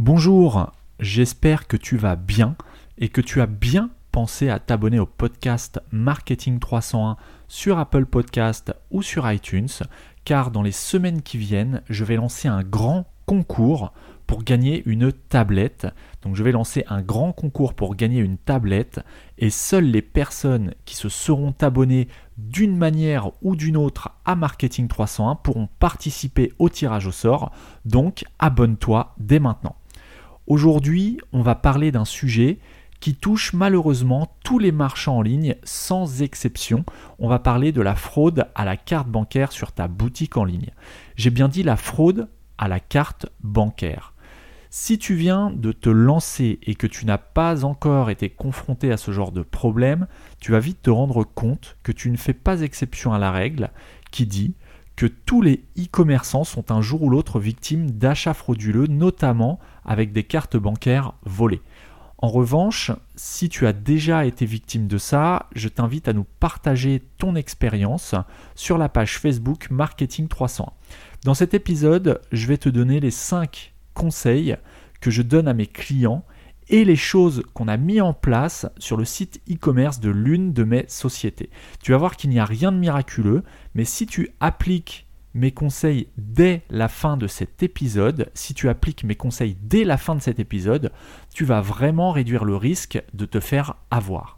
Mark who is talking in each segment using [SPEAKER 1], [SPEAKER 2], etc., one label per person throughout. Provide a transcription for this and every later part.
[SPEAKER 1] Bonjour, j'espère que tu vas bien et que tu as bien pensé à t'abonner au podcast Marketing 301 sur Apple Podcast ou sur iTunes, car dans les semaines qui viennent, je vais lancer un grand concours pour gagner une tablette. Donc je vais lancer un grand concours pour gagner une tablette et seules les personnes qui se seront abonnées d'une manière ou d'une autre à Marketing 301 pourront participer au tirage au sort. Donc abonne-toi dès maintenant. Aujourd'hui, on va parler d'un sujet qui touche malheureusement tous les marchands en ligne sans exception. On va parler de la fraude à la carte bancaire sur ta boutique en ligne. J'ai bien dit la fraude à la carte bancaire. Si tu viens de te lancer et que tu n'as pas encore été confronté à ce genre de problème, tu vas vite te rendre compte que tu ne fais pas exception à la règle qui dit que tous les e-commerçants sont un jour ou l'autre victimes d'achats frauduleux, notamment avec des cartes bancaires volées. En revanche, si tu as déjà été victime de ça, je t'invite à nous partager ton expérience sur la page Facebook Marketing 301. Dans cet épisode, je vais te donner les 5 conseils que je donne à mes clients et les choses qu'on a mis en place sur le site e-commerce de l'une de mes sociétés. Tu vas voir qu'il n'y a rien de miraculeux, mais si tu appliques mes conseils dès la fin de cet épisode, si tu appliques mes conseils dès la fin de cet épisode, tu vas vraiment réduire le risque de te faire avoir.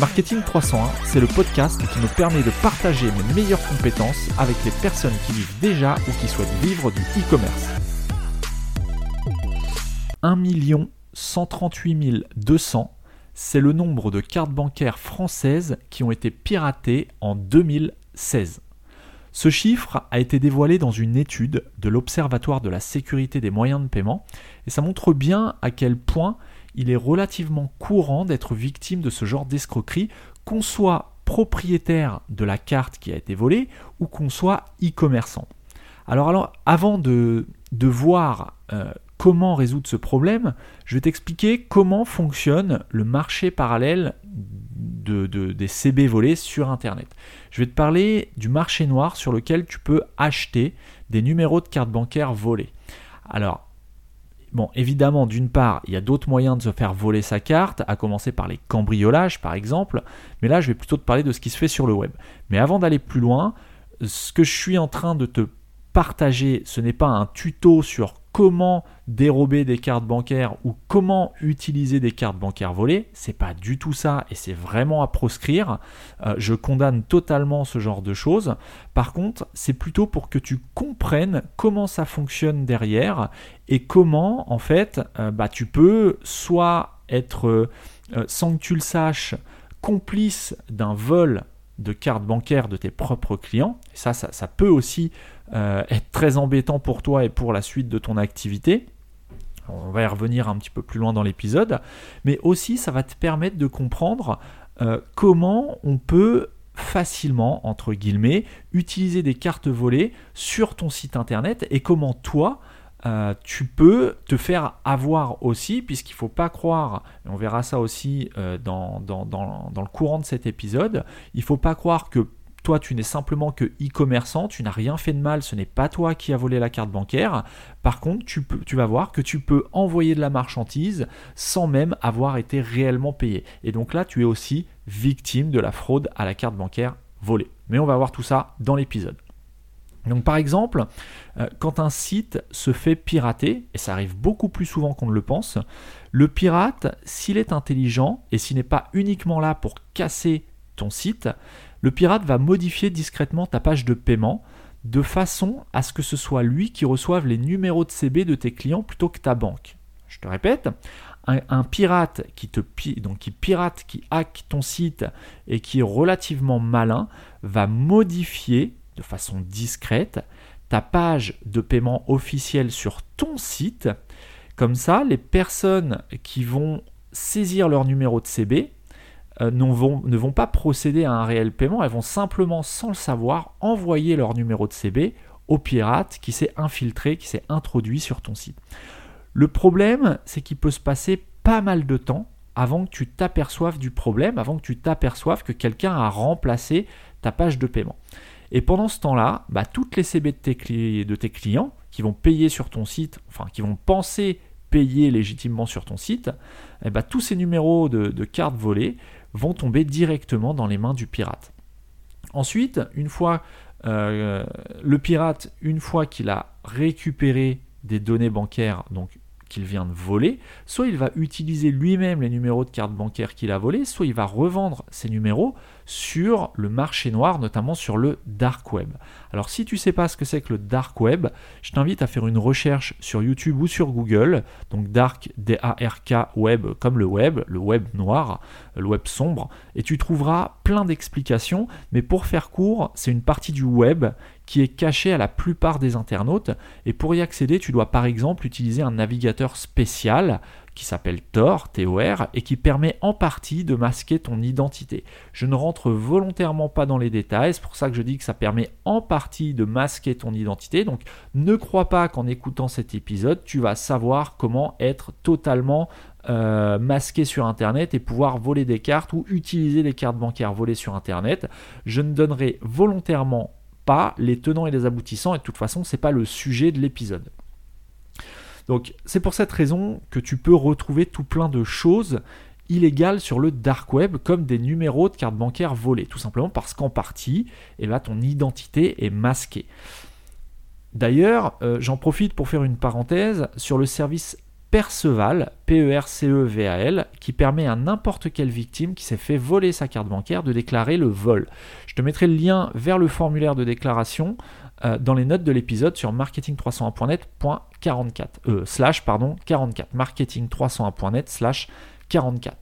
[SPEAKER 1] Marketing 301, c'est le podcast qui me permet de partager mes meilleures compétences avec les personnes qui vivent déjà ou qui souhaitent vivre du e-commerce. 1 138 200, c'est le nombre de cartes bancaires françaises qui ont été piratées en 2016. Ce chiffre a été dévoilé dans une étude de l'Observatoire de la sécurité des moyens de paiement et ça montre bien à quel point il est relativement courant d'être victime de ce genre d'escroquerie, qu'on soit propriétaire de la carte qui a été volée ou qu'on soit e-commerçant. Alors, alors, avant de, voir euh, comment résoudre ce problème, je vais t'expliquer comment fonctionne le marché parallèle de, des CB volés sur Internet. Je vais te parler du marché noir sur lequel tu peux acheter des numéros de carte bancaire volés. Alors, Bon, évidemment, d'une part, il y a d'autres moyens de se faire voler sa carte, à commencer par les cambriolages, par exemple. Mais là, je vais plutôt te parler de ce qui se fait sur le web. Mais avant d'aller plus loin, ce que je suis en train de te partager, ce n'est pas un tuto sur comment dérober des cartes bancaires ou comment utiliser des cartes bancaires volées. C'est pas du tout ça et c'est vraiment à proscrire. Euh, je condamne totalement ce genre de choses. Par contre, c'est plutôt pour que tu comprennes comment ça fonctionne derrière et comment en fait euh, bah, tu peux soit être, euh, sans que tu le saches, complice d'un vol de cartes bancaires de tes propres clients. Ça, ça, peut aussi euh, être très embêtant pour toi et pour la suite de ton activité. On va y revenir un petit peu plus loin dans l'épisode. Mais aussi, ça va te permettre de comprendre euh, comment on peut facilement, entre guillemets, utiliser des cartes volées sur ton site internet et comment toi, euh, tu peux te faire avoir aussi, puisqu'il ne faut pas croire, on verra ça aussi euh, dans, le courant de cet épisode, il ne faut pas croire que toi tu n'es simplement que e-commerçant, tu n'as rien fait de mal, ce n'est pas toi qui as volé la carte bancaire. Par contre, tu vas voir que tu peux envoyer de la marchandise sans même avoir été réellement payé. Et donc là, tu es aussi victime de la fraude à la carte bancaire volée. Mais on va voir tout ça dans l'épisode. Donc par exemple, euh, quand un site se fait pirater, et ça arrive beaucoup plus souvent qu'on ne le pense, le pirate, s'il est intelligent et s'il n'est pas uniquement là pour casser ton site, le pirate va modifier discrètement ta page de paiement, de façon à ce que ce soit lui qui reçoive les numéros de CB de tes clients plutôt que ta banque. Je te répète, un, pirate qui te donc qui pirate, qui hack ton site et qui est relativement malin va modifier de façon discrète ta page de paiement officielle sur ton site. Comme ça, les personnes qui vont saisir leur numéro de CB euh, ne, vont, ne vont pas procéder à un réel paiement, elles vont simplement, sans le savoir, envoyer leur numéro de CB au pirate qui s'est infiltré, qui s'est introduit sur ton site. Le problème, c'est qu'il peut se passer pas mal de temps avant que tu t'aperçoives du problème, avant que tu t'aperçoives que quelqu'un a remplacé ta page de paiement. Et pendant ce temps-là, bah, toutes les CB de tes, clients qui vont payer sur ton site, enfin qui vont penser payer légitimement sur ton site, eh bah, tous ces numéros de, cartes volées vont tomber directement dans les mains du pirate. Ensuite, une fois euh, le pirate, une fois qu'il a récupéré des données bancaires, qu'il vient de voler, soit il va utiliser lui-même les numéros de carte bancaire qu'il a volés, soit il va revendre ces numéros sur le marché noir, notamment sur le dark web. Alors si tu ne sais pas ce que c'est que le dark web, je t'invite à faire une recherche sur YouTube ou sur Google, donc dark D-A-R-K web comme le web, le web noir, le web sombre, et tu trouveras plein d'explications, mais pour faire court, c'est une partie du web qui est caché à la plupart des internautes. Et pour y accéder, tu dois par exemple utiliser un navigateur spécial qui s'appelle Tor, TOR, et qui permet en partie de masquer ton identité. Je ne rentre volontairement pas dans les détails, c'est pour ça que je dis que ça permet en partie de masquer ton identité. Donc ne crois pas qu'en écoutant cet épisode, tu vas savoir comment être totalement euh, masqué sur Internet et pouvoir voler des cartes ou utiliser des cartes bancaires volées sur Internet. Je ne donnerai volontairement pas les tenants et les aboutissants, et de toute façon, ce n'est pas le sujet de l'épisode. Donc c'est pour cette raison que tu peux retrouver tout plein de choses illégales sur le dark web comme des numéros de carte bancaire volés, tout simplement parce qu'en partie, eh ben, ton identité est masquée. D'ailleurs, euh, j'en profite pour faire une parenthèse sur le service Perceval, P-E-R-C-E-V-A-L, qui permet à n'importe quelle victime qui s'est fait voler sa carte bancaire de déclarer le vol. Je te mettrai le lien vers le formulaire de déclaration euh, dans les notes de l'épisode sur marketing301.net.44 euh, slash pardon 44 marketing301.net slash 44.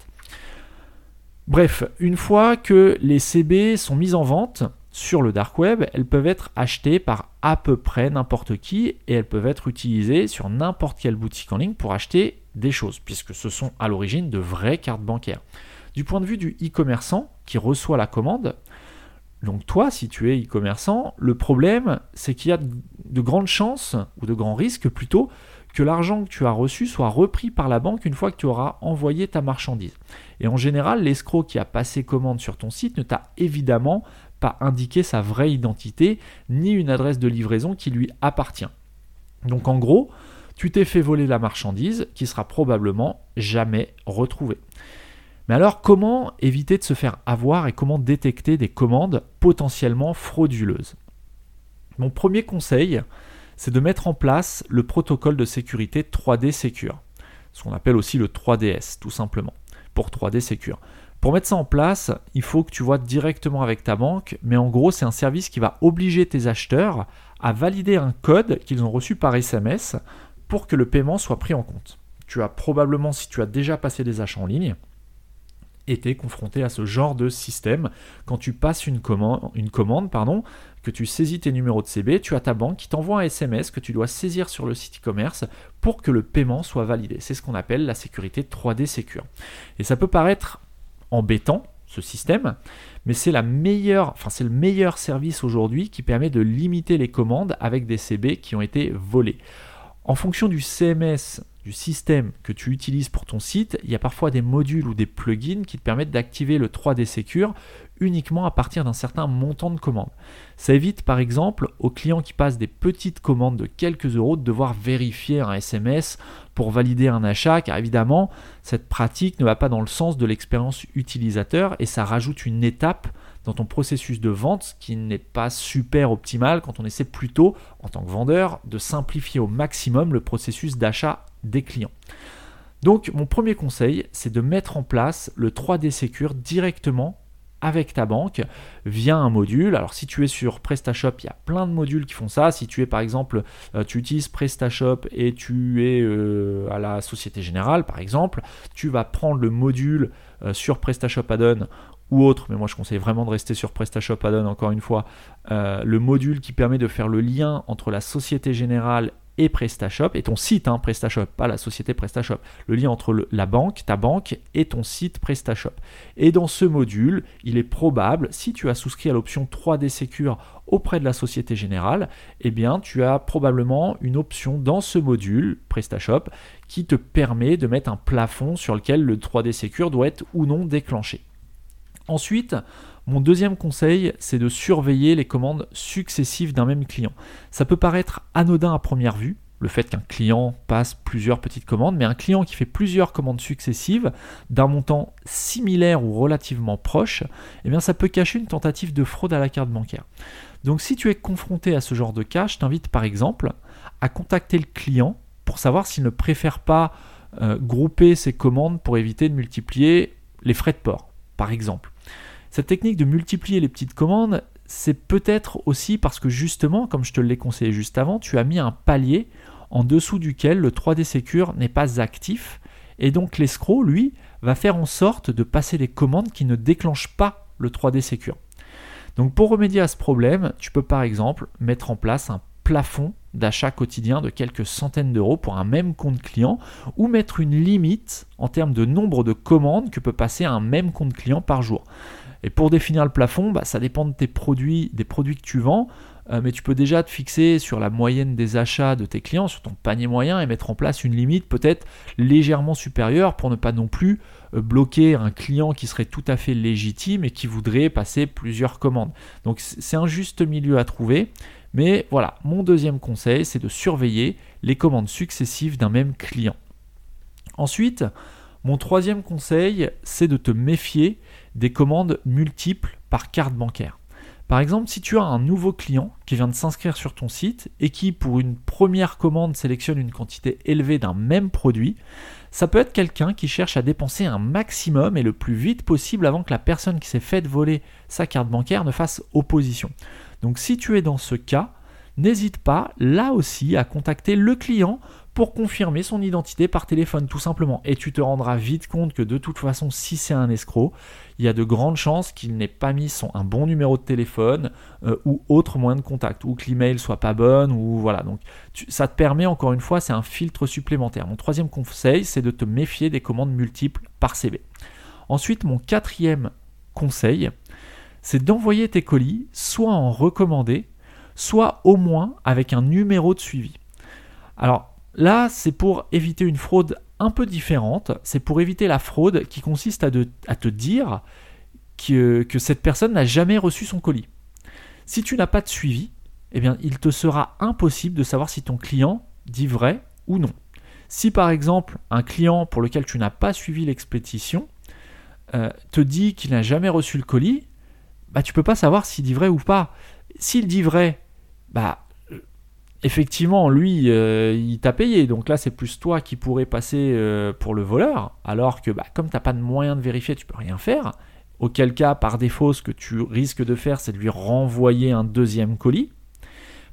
[SPEAKER 1] Bref, une fois que les CB sont mises en vente, sur le dark web, elles peuvent être achetées par à peu près n'importe qui et elles peuvent être utilisées sur n'importe quelle boutique en ligne pour acheter des choses, puisque ce sont à l'origine de vraies cartes bancaires. Du point de vue du e-commerçant qui reçoit la commande, donc toi, si tu es e-commerçant, le problème, c'est qu'il y a de grandes chances, ou de grands risques plutôt, que l'argent que tu as reçu soit repris par la banque une fois que tu auras envoyé ta marchandise. Et en général, l'escroc qui a passé commande sur ton site ne t'a évidemment pas indiquer sa vraie identité ni une adresse de livraison qui lui appartient. Donc en gros, tu t'es fait voler la marchandise qui sera probablement jamais retrouvée. Mais alors comment éviter de se faire avoir et comment détecter des commandes potentiellement frauduleuses? Mon premier conseil, c'est de mettre en place le protocole de sécurité 3D Secure, ce qu'on appelle aussi le 3DS tout simplement, pour 3D Secure. Pour mettre ça en place, il faut que tu vois directement avec ta banque, mais en gros, c'est un service qui va obliger tes acheteurs à valider un code qu'ils ont reçu par SMS pour que le paiement soit pris en compte. Tu as probablement, si tu as déjà passé des achats en ligne, été confronté à ce genre de système. Quand tu passes une commande, une commande pardon, que tu saisis tes numéros de CB, tu as ta banque qui t'envoie un SMS que tu dois saisir sur le site e-commerce pour que le paiement soit validé. C'est ce qu'on appelle la sécurité 3D Secure. Et ça peut paraître embêtant ce système, mais c'est la meilleure, enfin c'est le meilleur service aujourd'hui qui permet de limiter les commandes avec des CB qui ont été volés. En fonction du CMS, du système que tu utilises pour ton site, il y a parfois des modules ou des plugins qui te permettent d'activer le 3D Secure uniquement à partir d'un certain montant de commandes. Ça évite par exemple aux clients qui passent des petites commandes de quelques euros de devoir vérifier un SMS pour valider un achat, car évidemment cette pratique ne va pas dans le sens de l'expérience utilisateur et ça rajoute une étape dans ton processus de vente qui n'est pas super optimal quand on essaie plutôt, en tant que vendeur, de simplifier au maximum le processus d'achat des clients. Donc mon premier conseil, c'est de mettre en place le 3D Secure directement avec ta banque via un module. Alors si tu es sur PrestaShop, il y a plein de modules qui font ça. Si tu es par exemple, euh, tu utilises PrestaShop et tu es euh, à la Société Générale par exemple, tu vas prendre le module euh, sur PrestaShop Add-on ou autre, mais moi je conseille vraiment de rester sur PrestaShop Add-on encore une fois, le module qui permet de faire le lien entre la Société Générale et PrestaShop, et ton site hein, PrestaShop, pas la société PrestaShop, le lien entre la banque, ta banque et ton site PrestaShop. Et dans ce module, il est probable, si tu as souscrit à l'option 3D Secure auprès de la Société Générale, eh bien tu as probablement une option dans ce module PrestaShop qui te permet de mettre un plafond sur lequel le 3D Secure doit être ou non déclenché. Ensuite, mon deuxième conseil, c'est de surveiller les commandes successives d'un même client. Ça peut paraître anodin à première vue, le fait qu'un client passe plusieurs petites commandes, mais un client qui fait plusieurs commandes successives d'un montant similaire ou relativement proche, eh bien ça peut cacher une tentative de fraude à la carte bancaire. Donc si tu es confronté à ce genre de cas, je t'invite par exemple à contacter le client pour savoir s'il ne préfère pas euh, grouper ses commandes pour éviter de multiplier les frais de port, par exemple. Cette technique de multiplier les petites commandes, c'est peut-être aussi parce que justement, comme je te l'ai conseillé juste avant, tu as mis un palier en dessous duquel le 3D Secure n'est pas actif. Et donc l'escroc, lui, va faire en sorte de passer des commandes qui ne déclenchent pas le 3D Secure. Donc pour remédier à ce problème, tu peux par exemple mettre en place un plafond d'achat quotidien de quelques centaines d'euros pour un même compte client ou mettre une limite en termes de nombre de commandes que peut passer un même compte client par jour. Et pour définir le plafond, bah, ça dépend de tes produits, des produits que tu vends, euh, mais tu peux déjà te fixer sur la moyenne des achats de tes clients, sur ton panier moyen, et mettre en place une limite peut-être légèrement supérieure pour ne pas non plus euh, bloquer un client qui serait tout à fait légitime et qui voudrait passer plusieurs commandes. Donc c'est un juste milieu à trouver. Mais voilà, mon deuxième conseil, c'est de surveiller les commandes successives d'un même client. Ensuite, mon troisième conseil, c'est de te méfier des commandes multiples par carte bancaire. Par exemple, si tu as un nouveau client qui vient de s'inscrire sur ton site et qui, pour une première commande, sélectionne une quantité élevée d'un même produit, ça peut être quelqu'un qui cherche à dépenser un maximum et le plus vite possible avant que la personne qui s'est faite voler sa carte bancaire ne fasse opposition. Donc si tu es dans ce cas, n'hésite pas là aussi à contacter le client pour confirmer son identité par téléphone tout simplement. Et tu te rendras vite compte que de toute façon, si c'est un escroc, il y a de grandes chances qu'il n'ait pas mis son, un bon numéro de téléphone euh, ou autre moyen de contact, ou que l'email soit pas bonne, ou voilà. Donc ça te permet encore une fois, c'est un filtre supplémentaire. Mon troisième conseil, c'est de te méfier des commandes multiples par CB. Ensuite, mon quatrième conseil, c'est d'envoyer tes colis soit en recommandé, soit au moins avec un numéro de suivi. Alors, Là, c'est pour éviter une fraude un peu différente. C'est pour éviter la fraude qui consiste à, te dire que, cette personne n'a jamais reçu son colis. Si tu n'as pas de suivi, eh bien, il te sera impossible de savoir si ton client dit vrai ou non. Si par exemple un client pour lequel tu n'as pas suivi l'expédition euh, te dit qu'il n'a jamais reçu le colis, bah, tu peux pas savoir s'il dit vrai ou pas. S'il dit vrai, bah, effectivement, lui, euh, il t'a payé. Donc là, c'est plus toi qui pourrais passer euh, pour le voleur. Alors que, bah, comme tu n'as pas de moyen de vérifier, tu peux rien faire. Auquel cas, par défaut, ce que tu risques de faire, c'est de lui renvoyer un deuxième colis.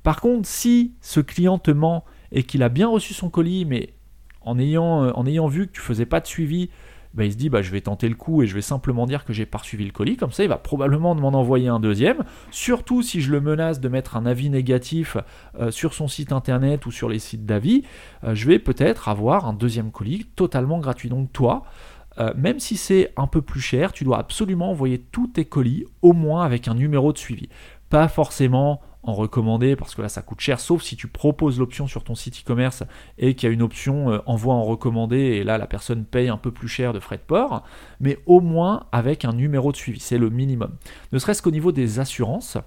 [SPEAKER 1] Par contre, si ce client te ment et qu'il a bien reçu son colis, mais en ayant, euh, en ayant vu que tu faisais pas de suivi bah, il se dit bah, je vais tenter le coup et je vais simplement dire que j'ai pas suivi le colis. Comme ça, il va probablement m'en envoyer un deuxième. Surtout si je le menace de mettre un avis négatif euh, sur son site internet ou sur les sites d'avis, euh, je vais peut-être avoir un deuxième colis totalement gratuit. Donc toi, euh, même si c'est un peu plus cher, tu dois absolument envoyer tous tes colis au moins avec un numéro de suivi. Pas forcément en recommandé parce que là ça coûte cher, sauf si tu proposes l'option sur ton site e-commerce et qu'il y a une option euh, envoi en recommandé et là la personne paye un peu plus cher de frais de port, mais au moins avec un numéro de suivi, c'est le minimum. Ne serait-ce qu'au niveau des assurances,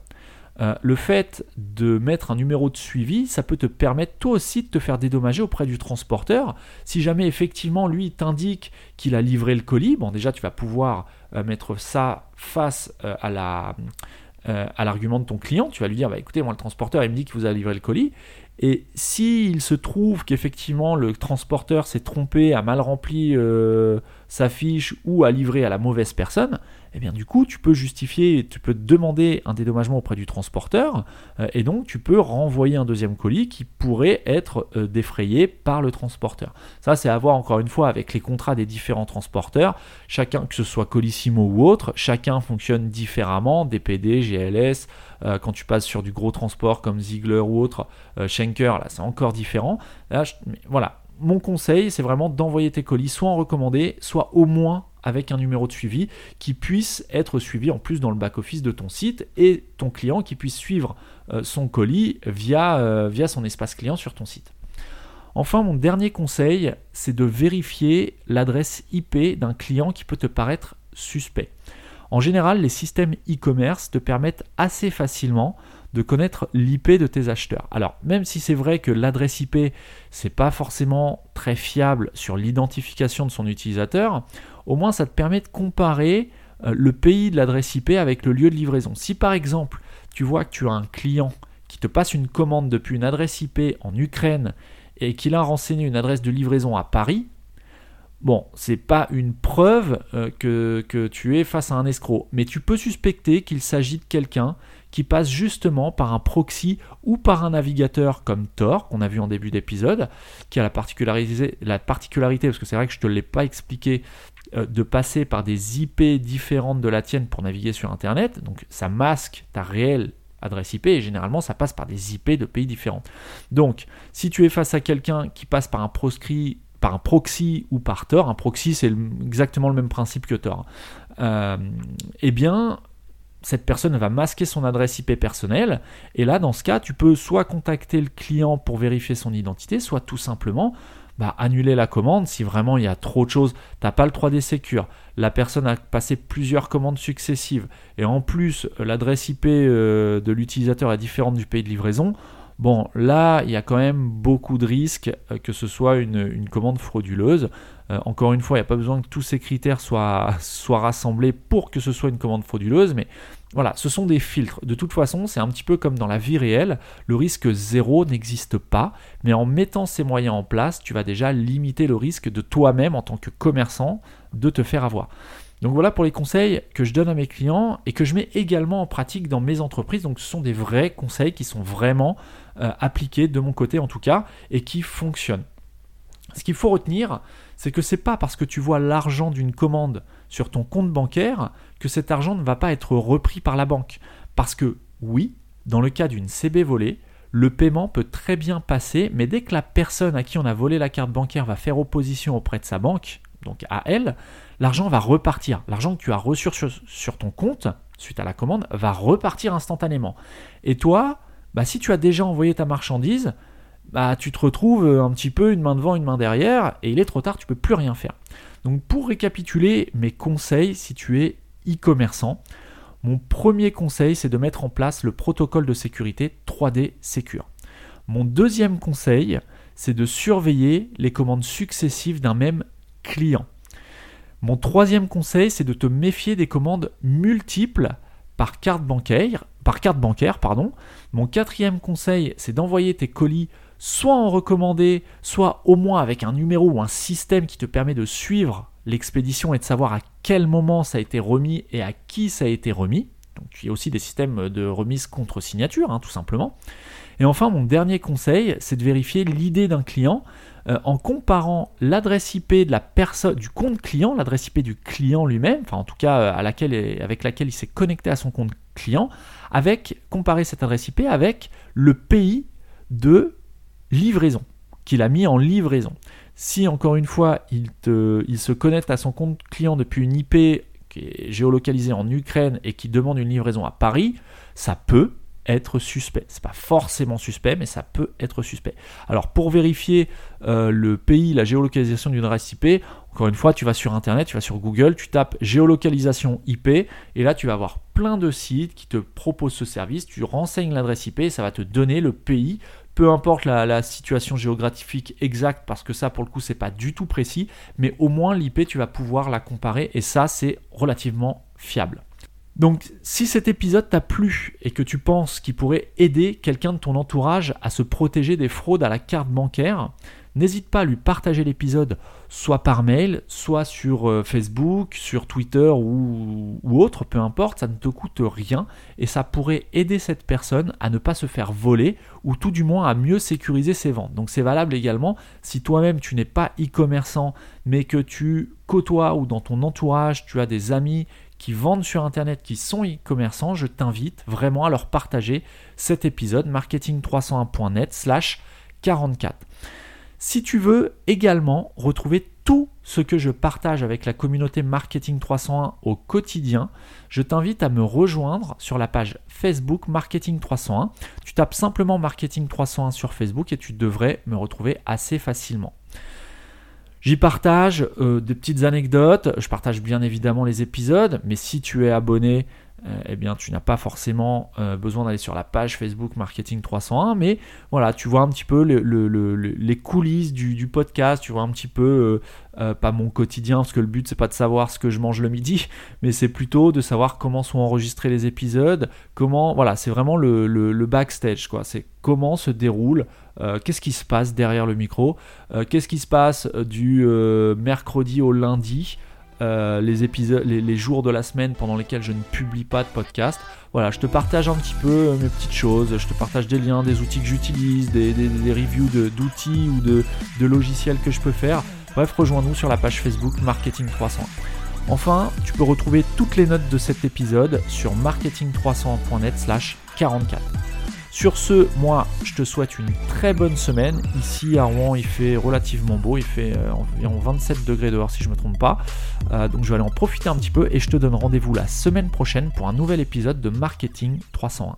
[SPEAKER 1] euh, le fait de mettre un numéro de suivi, ça peut te permettre toi aussi de te faire dédommager auprès du transporteur. Si jamais effectivement lui t'indique qu'il a livré le colis, bon déjà tu vas pouvoir euh, mettre ça face à la euh, à l'argument de ton client, tu vas lui dire bah, écoutez, moi le transporteur il me dit qu'il vous a livré le colis. Et s'il se trouve qu'effectivement le transporteur s'est trompé, a mal rempli euh, sa fiche ou a livré à la mauvaise personne, eh bien du coup tu peux justifier, tu peux demander un dédommagement auprès du transporteur euh, et donc tu peux renvoyer un deuxième colis qui pourrait être euh, défrayé par le transporteur. Ça c'est à voir encore une fois avec les contrats des différents transporteurs, chacun que ce soit Colissimo ou autre, chacun fonctionne différemment, DPD, GLS, euh, quand tu passes sur du gros transport comme Ziegler ou autre, Schenker, là c'est encore différent. voilà, mon conseil, c'est vraiment d'envoyer tes colis soit en recommandé, soit au moins avec un numéro de suivi qui puisse être suivi en plus dans le back-office de ton site et ton client qui puisse suivre euh, son colis euh, via son espace client sur ton site. Enfin, mon dernier conseil, c'est de vérifier l'adresse IP d'un client qui peut te paraître suspect. En général, les systèmes e-commerce te permettent assez facilement de connaître l'IP de tes acheteurs. Alors, même si c'est vrai que l'adresse IP, c'est pas forcément très fiable sur l'identification de son utilisateur, au moins ça te permet de comparer euh, le pays de l'adresse IP avec le lieu de livraison. Si par exemple, tu vois que tu as un client qui te passe une commande depuis une adresse IP en Ukraine et qu'il a renseigné une adresse de livraison à Paris, Bon, c'est pas une preuve euh, que, que, tu es face à un escroc, mais tu peux suspecter qu'il s'agit de quelqu'un qui passe justement par un proxy ou par un navigateur comme Tor, qu'on a vu en début d'épisode, qui a la particularité, la particularité parce que c'est vrai que je ne te l'ai pas expliqué, euh, de passer par des IP différentes de la tienne pour naviguer sur Internet. Donc ça masque ta réelle adresse IP et généralement ça passe par des IP de pays différents. Donc si tu es face à quelqu'un qui passe par un proscrit par un proxy ou par Tor, un proxy c'est exactement le même principe que Tor, euh, eh bien cette personne va masquer son adresse IP personnelle. Et là, dans ce cas, tu peux soit contacter le client pour vérifier son identité, soit tout simplement bah, annuler la commande si vraiment il y a trop de choses. Tu n'as pas le 3D Secure. La personne a passé plusieurs commandes successives. Et en plus, l'adresse IP euh, de l'utilisateur est différente du pays de livraison. Bon, là, il y a quand même beaucoup de risques euh, que ce soit une, commande frauduleuse. Euh, encore une fois, il n'y a pas besoin que tous ces critères soient, soient rassemblés pour que ce soit une commande frauduleuse, mais voilà, ce sont des filtres. De toute façon, c'est un petit peu comme dans la vie réelle, le risque zéro n'existe pas, mais en mettant ces moyens en place, tu vas déjà limiter le risque de toi-même en tant que commerçant de te faire avoir. Donc voilà pour les conseils que je donne à mes clients et que je mets également en pratique dans mes entreprises. Donc ce sont des vrais conseils qui sont vraiment euh, appliqués de mon côté en tout cas et qui fonctionnent. Ce qu'il faut retenir, c'est que c'est pas parce que tu vois l'argent d'une commande sur ton compte bancaire que cet argent ne va pas être repris par la banque. Parce que oui, dans le cas d'une CB volée, le paiement peut très bien passer, mais dès que la personne à qui on a volé la carte bancaire va faire opposition auprès de sa banque, donc à elle, l'argent va repartir. L'argent que tu as reçu sur, ton compte, suite à la commande, va repartir instantanément. Et toi, bah, si tu as déjà envoyé ta marchandise, bah, tu te retrouves un petit peu une main devant, une main derrière, et il est trop tard, tu peux plus rien faire. Donc pour récapituler mes conseils, si tu es e-commerçant, mon premier conseil, c'est de mettre en place le protocole de sécurité 3D Secure. Mon deuxième conseil, c'est de surveiller les commandes successives d'un même client. Mon troisième conseil, c'est de te méfier des commandes multiples par carte bancaire. Par carte bancaire pardon. Mon quatrième conseil, c'est d'envoyer tes colis soit en recommandé, soit au moins avec un numéro ou un système qui te permet de suivre l'expédition et de savoir à quel moment ça a été remis et à qui ça a été remis. Donc il y a aussi des systèmes de remise contre signature, hein, tout simplement. Et enfin, mon dernier conseil, c'est de vérifier l'idée d'un client euh, en comparant l'adresse IP du compte client, l'adresse IP du client lui-même, enfin en tout cas euh, avec laquelle il s'est connecté à son compte client, avec comparer cette adresse IP avec le pays de livraison qu'il a mis en livraison. Si encore une fois il, il se connecte à son compte client depuis une IP qui est géolocalisée en Ukraine et qui demande une livraison à Paris, ça peut être suspect. C'est pas forcément suspect, mais ça peut être suspect. Alors pour vérifier euh, le pays, la géolocalisation d'une adresse IP, encore une fois, tu vas sur Internet, tu vas sur Google, tu tapes géolocalisation IP, et là tu vas avoir plein de sites qui te proposent ce service. Tu renseignes l'adresse IP, et ça va te donner le pays. Peu importe la, la, situation géographique exacte, parce que ça pour le coup c'est pas du tout précis, mais au moins l'IP tu vas pouvoir la comparer, et ça c'est relativement fiable. Donc si cet épisode t'a plu et que tu penses qu'il pourrait aider quelqu'un de ton entourage à se protéger des fraudes à la carte bancaire, n'hésite pas à lui partager l'épisode soit par mail, soit sur euh, Facebook, sur Twitter ou, autre, peu importe, ça ne te coûte rien et ça pourrait aider cette personne à ne pas se faire voler ou tout du moins à mieux sécuriser ses ventes. Donc c'est valable également si toi-même tu n'es pas e-commerçant mais que tu côtoies ou dans ton entourage tu as des amis qui vendent sur Internet, qui sont e-commerçants, je t'invite vraiment à leur partager cet épisode marketing301.net slash 44. Si tu veux également retrouver tout ce que je partage avec la communauté Marketing 301 au quotidien, je t'invite à me rejoindre sur la page Facebook Marketing 301. Tu tapes simplement Marketing 301 sur Facebook et tu devrais me retrouver assez facilement. J'y partage euh, des petites anecdotes, je partage bien évidemment les épisodes, mais si tu es abonné eh bien, tu n'as pas forcément euh, besoin d'aller sur la page Facebook Marketing 301, mais voilà, tu vois un petit peu les coulisses du, podcast, tu vois un petit peu, euh, pas mon quotidien, parce que le but c'est pas de savoir ce que je mange le midi, mais c'est plutôt de savoir comment sont enregistrés les épisodes, comment, voilà, c'est vraiment le, backstage, quoi, c'est comment se déroule, qu'est-ce qui se passe derrière le micro, qu'est-ce qui se passe du mercredi au lundi. Euh, les épisodes, les, jours de la semaine pendant lesquels je ne publie pas de podcast. Voilà, je te partage un petit peu euh, mes petites choses, je te partage des liens, des outils que j'utilise, des, reviews d'outils ou de, logiciels que je peux faire. Bref, rejoins-nous sur la page Facebook Marketing 300. Enfin, tu peux retrouver toutes les notes de cet épisode sur marketing300.net slash 44. Sur ce, moi, je te souhaite une très bonne semaine. Ici à Rouen, il fait relativement beau, il fait euh, environ 27 degrés dehors si je ne me trompe pas. Euh, donc je vais aller en profiter un petit peu et je te donne rendez-vous la semaine prochaine pour un nouvel épisode de Marketing 301.